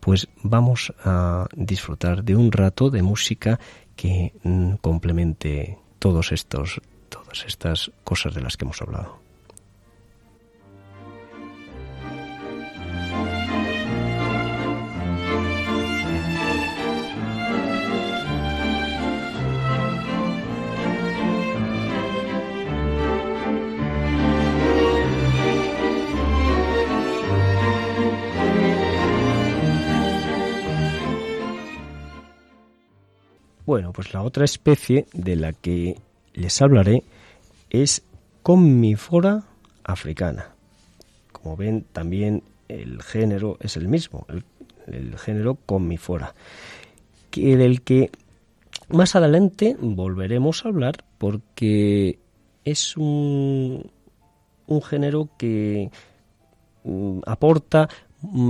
pues vamos a disfrutar de un rato de música que mm, complemente todos estos, todas estas cosas de las que hemos hablado. Bueno, pues la otra especie de la que les hablaré es Comifora africana. Como ven, también el género es el mismo, el, género Comifora, que del que más adelante volveremos a hablar porque es un, género que mm, aporta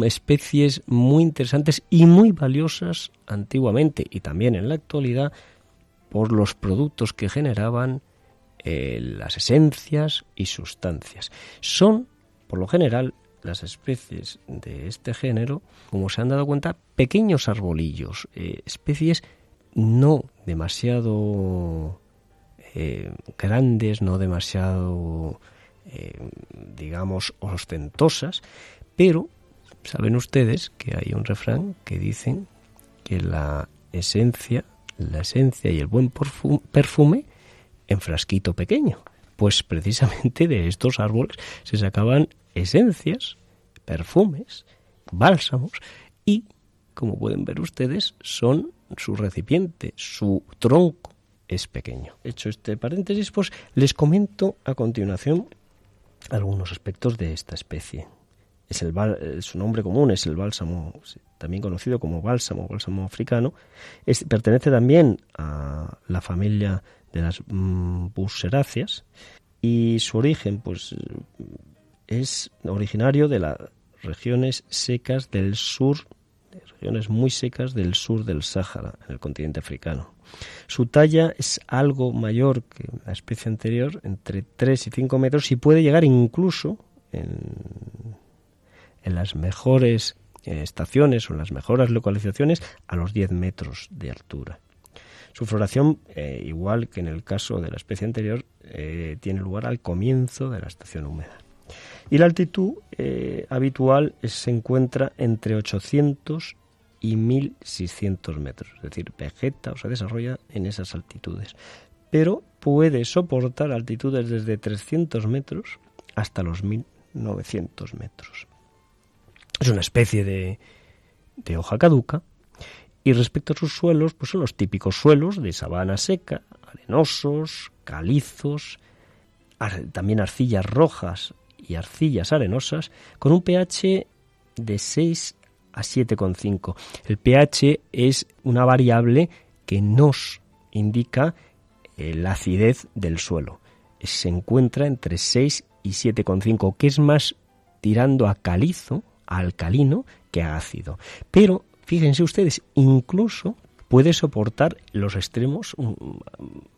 especies muy interesantes y muy valiosas antiguamente y también en la actualidad por los productos que generaban eh, las esencias y sustancias. Son, por lo general, las especies de este género, como se han dado cuenta, pequeños arbolillos, eh, especies no demasiado eh, grandes, no demasiado, digamos, ostentosas, pero Saben ustedes que hay un refrán que dicen que la esencia, la esencia y el buen perfume en frasquito pequeño. Pues precisamente de estos árboles se sacaban esencias, perfumes, bálsamos y, como pueden ver ustedes, son su recipiente, su tronco es pequeño. Hecho este paréntesis, pues les comento a continuación algunos aspectos de esta especie es el, eh, su nombre común es el bálsamo, también conocido como bálsamo, bálsamo africano. pertenece también a la familia de las mm, y su origen pues es originario de las regiones secas del sur, regiones muy secas del sur del Sáhara, en el continente africano. Su talla es algo mayor que la especie anterior, entre 3 y 5 metros, y puede llegar incluso en en las mejores eh, estaciones o las mejores localizaciones a los 10 metros de altura. Su floración, eh, igual que en el caso de la especie anterior, eh, tiene lugar al comienzo de la estación húmeda. Y la altitud habitual se encuentra entre 800 y 1600 metros, es decir, vegeta o se desarrolla en esas altitudes, pero puede soportar altitudes desde 300 metros hasta los 1900 metros. Es una especie de, de hoja caduca. Y respecto a sus suelos, pues son los típicos suelos de sabana seca, arenosos, calizos, también arcillas rojas y arcillas arenosas, con un pH de 6 a 7,5. El pH es una variable que nos indica la acidez del suelo. Se encuentra entre 6 y 7,5, que es más tirando a calizo, alcalino que ácido. Pero fíjense ustedes, incluso puede soportar los extremos mm,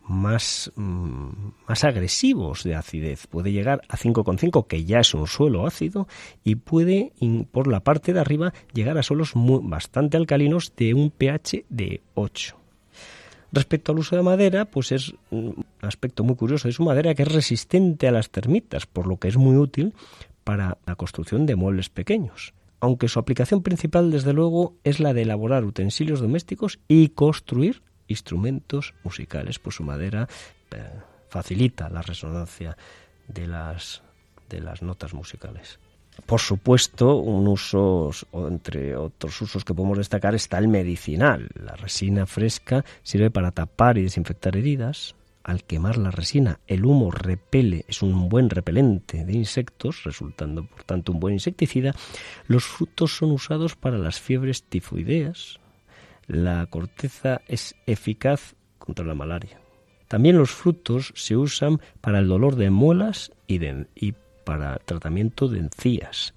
más, mm, más agresivos de acidez. Puede llegar a 5,5, que ya es un suelo ácido, y puede, por la parte de arriba, llegar a suelos bastante alcalinos de un pH de 8. Respecto al uso de madera, pues es un aspecto muy curioso. Es una madera que es resistente a las termitas, por lo que es muy útil para la construcción de muebles pequeños, aunque su aplicación principal, desde luego, es la de elaborar utensilios domésticos y construir instrumentos musicales, pues su madera eh, facilita la resonancia de las, de las notas musicales. Por supuesto, un uso, entre otros usos que podemos destacar, está el medicinal. La resina fresca sirve para tapar y desinfectar heridas, al quemar la resina, el humo repele, es un buen repelente de insectos, resultando por tanto un buen insecticida. Los frutos son usados para las fiebres tifoideas. La corteza es eficaz contra la malaria. También los frutos se usan para el dolor de muelas y, para tratamiento de encías.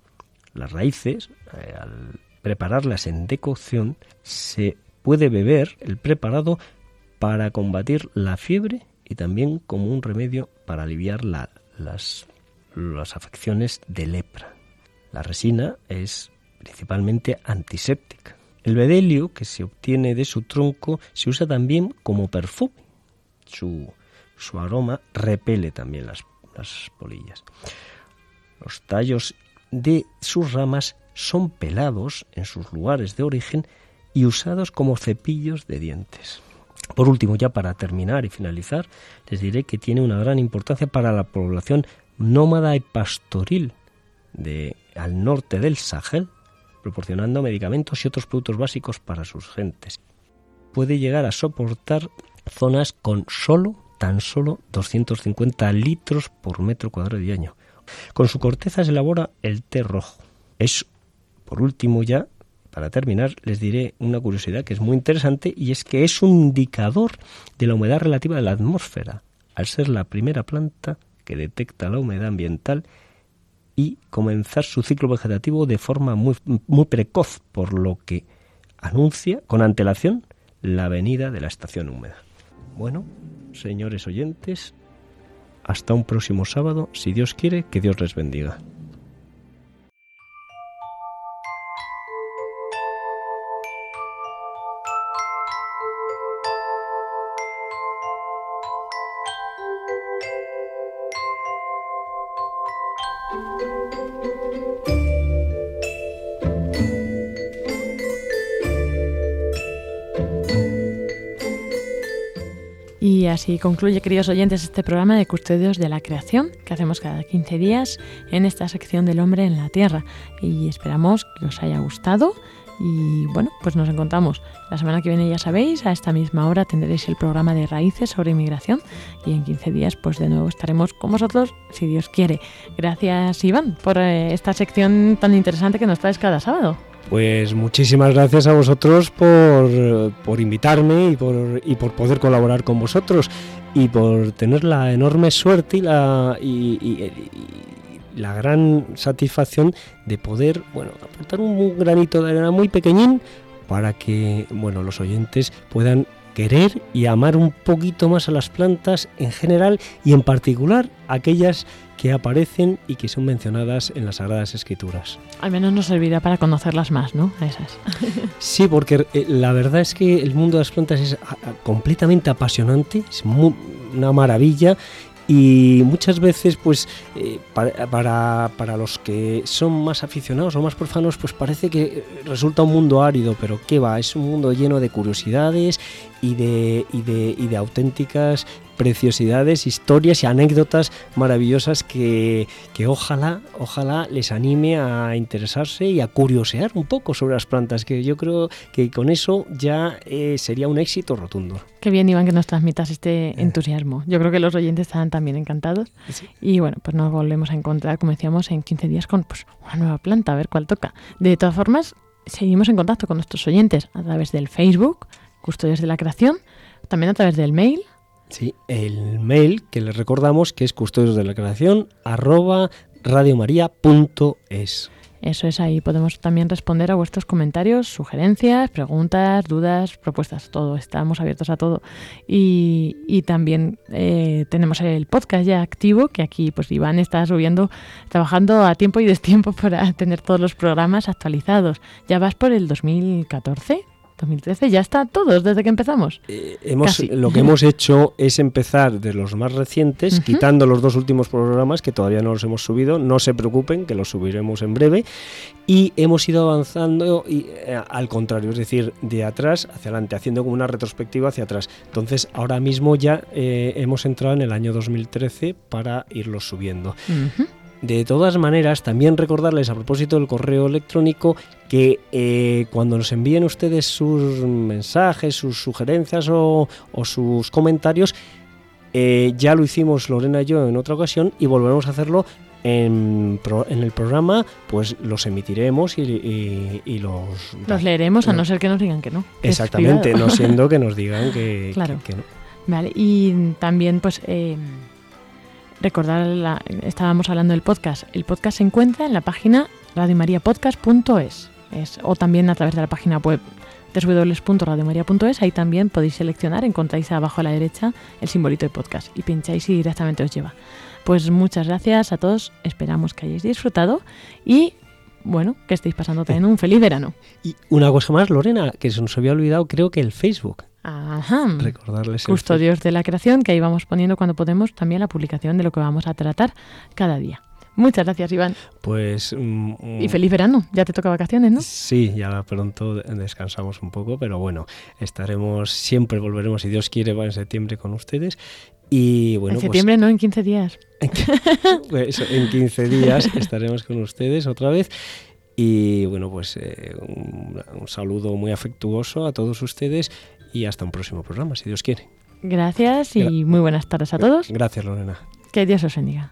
Las raíces, eh, al prepararlas en decocción, se puede beber el preparado para combatir la fiebre y también como un remedio para aliviar las, las afecciones de lepra. La resina es principalmente antiséptica. El bedelio que se obtiene de su tronco se usa también como perfume. Su, su aroma repele también las, las polillas. Los tallos de sus ramas son pelados en sus lugares de origen y usados como cepillos de dientes. Por último, ya para terminar y finalizar, les diré que tiene una gran importancia para la población nómada y pastoril de al norte del Sahel, proporcionando medicamentos y otros productos básicos para sus gentes. Puede llegar a soportar zonas con solo, tan solo 250 litros por metro cuadrado de año. Con su corteza se elabora el té rojo. Es, por último ya, para terminar, les diré una curiosidad que es muy interesante y es que es un indicador de la humedad relativa de la atmósfera, al ser la primera planta que detecta la humedad ambiental y comenzar su ciclo vegetativo de forma muy, muy precoz, por lo que anuncia con antelación la venida de la estación húmeda. Bueno, señores oyentes, hasta un próximo sábado, si Dios quiere, que Dios les bendiga. Y así concluye, queridos oyentes, este programa de Custodios de la Creación que hacemos cada 15 días en esta sección del hombre en la Tierra. Y esperamos que os haya gustado. Y bueno, pues nos encontramos la semana que viene, ya sabéis, a esta misma hora tendréis el programa de Raíces sobre inmigración y en 15 días pues de nuevo estaremos con vosotros, si Dios quiere. Gracias Iván por eh, esta sección tan interesante que nos traes cada sábado. Pues muchísimas gracias a vosotros por, invitarme y por, y por poder colaborar con vosotros y por tener la enorme suerte y la, la gran satisfacción de poder bueno, aportar un granito de arena muy pequeñín para que bueno, los oyentes puedan querer y amar un poquito más a las plantas en general y en particular aquellas que aparecen y que son mencionadas en las Sagradas Escrituras. Al menos nos servirá para conocerlas más, ¿no? A esas. sí, porque eh, la verdad es que el mundo de las plantas es ah, ah, completamente apasionante, es una maravilla y muchas veces pues eh, para, para, los que son más aficionados o más profanos pues parece que resulta un mundo árido pero qué va es un mundo lleno de curiosidades y de, y de, y de auténticas preciosidades, historias y anécdotas maravillosas que, que, ojalá, ojalá les anime a interesarse y a curiosear un poco sobre las plantas, que yo creo que con eso ya eh, sería un éxito rotundo. Qué bien, Iván, que nos transmitas este eh. entusiasmo. Yo creo que los oyentes estarán también encantados. Y bueno, pues nos volvemos a encontrar, como decíamos, en 15 días con pues, una nueva planta, a ver cuál toca. De todas formas, seguimos en contacto con nuestros oyentes a través del Facebook, Custodios de la Creación, también a través del mail Sí, el mail que les recordamos que es custodios de la creación arroba. Eso es, ahí podemos también responder a vuestros comentarios, sugerencias, preguntas, dudas, propuestas, todo. Estamos abiertos a todo. Y, también eh, tenemos el podcast ya activo, que aquí pues Iván está subiendo, trabajando a tiempo y destiempo para tener todos los programas actualizados. ¿Ya vas por el 2014? 2013 ya está todos desde que empezamos. Eh, hemos, lo que hemos hecho es empezar de los más recientes, quitando los dos últimos programas que todavía no los hemos subido. No se preocupen, que los subiremos en breve. Y hemos ido avanzando y, eh, al contrario, es decir, de atrás hacia adelante, haciendo como una retrospectiva hacia atrás. Entonces, ahora mismo ya eh, hemos entrado en el año 2013 para irlos subiendo. De todas maneras, también recordarles a propósito del correo electrónico que eh, cuando nos envíen ustedes sus mensajes, sus sugerencias o, sus comentarios, eh, ya lo hicimos Lorena y yo en otra ocasión y volveremos a hacerlo en, el programa, pues los emitiremos y, los... Los leeremos, a no ser que nos digan que no. Exactamente, no siendo que nos digan que, no. Vale, y también pues... Eh, recordar, estábamos hablando del podcast. El podcast se encuentra en la página radiomariapodcast.es. Es, o también a través de la página web www.radiomaria.es, ahí también podéis seleccionar, encontráis abajo a la derecha el simbolito de podcast y pincháis y directamente os lleva. Pues muchas gracias a todos, esperamos que hayáis disfrutado y bueno, que estéis pasando también un feliz verano. Y una cosa más, Lorena, que se nos había olvidado, creo que el Facebook. Ajá. Recordarles. Custodios de la creación, que ahí vamos poniendo cuando podemos también la publicación de lo que vamos a tratar cada día. Muchas gracias, Iván. Pues. Mm, y feliz verano. Ya te toca vacaciones, ¿no? Sí, ya pronto descansamos un poco, pero bueno, estaremos, siempre volveremos, si Dios quiere, va en septiembre con ustedes. Y bueno, en pues septiembre no, en 15 días. Pues en 15 días estaremos con ustedes otra vez. Y bueno, pues eh, un, saludo muy afectuoso a todos ustedes y hasta un próximo programa, si Dios quiere. Gracias y muy buenas tardes a todos. Gracias, Lorena. Que Dios os bendiga.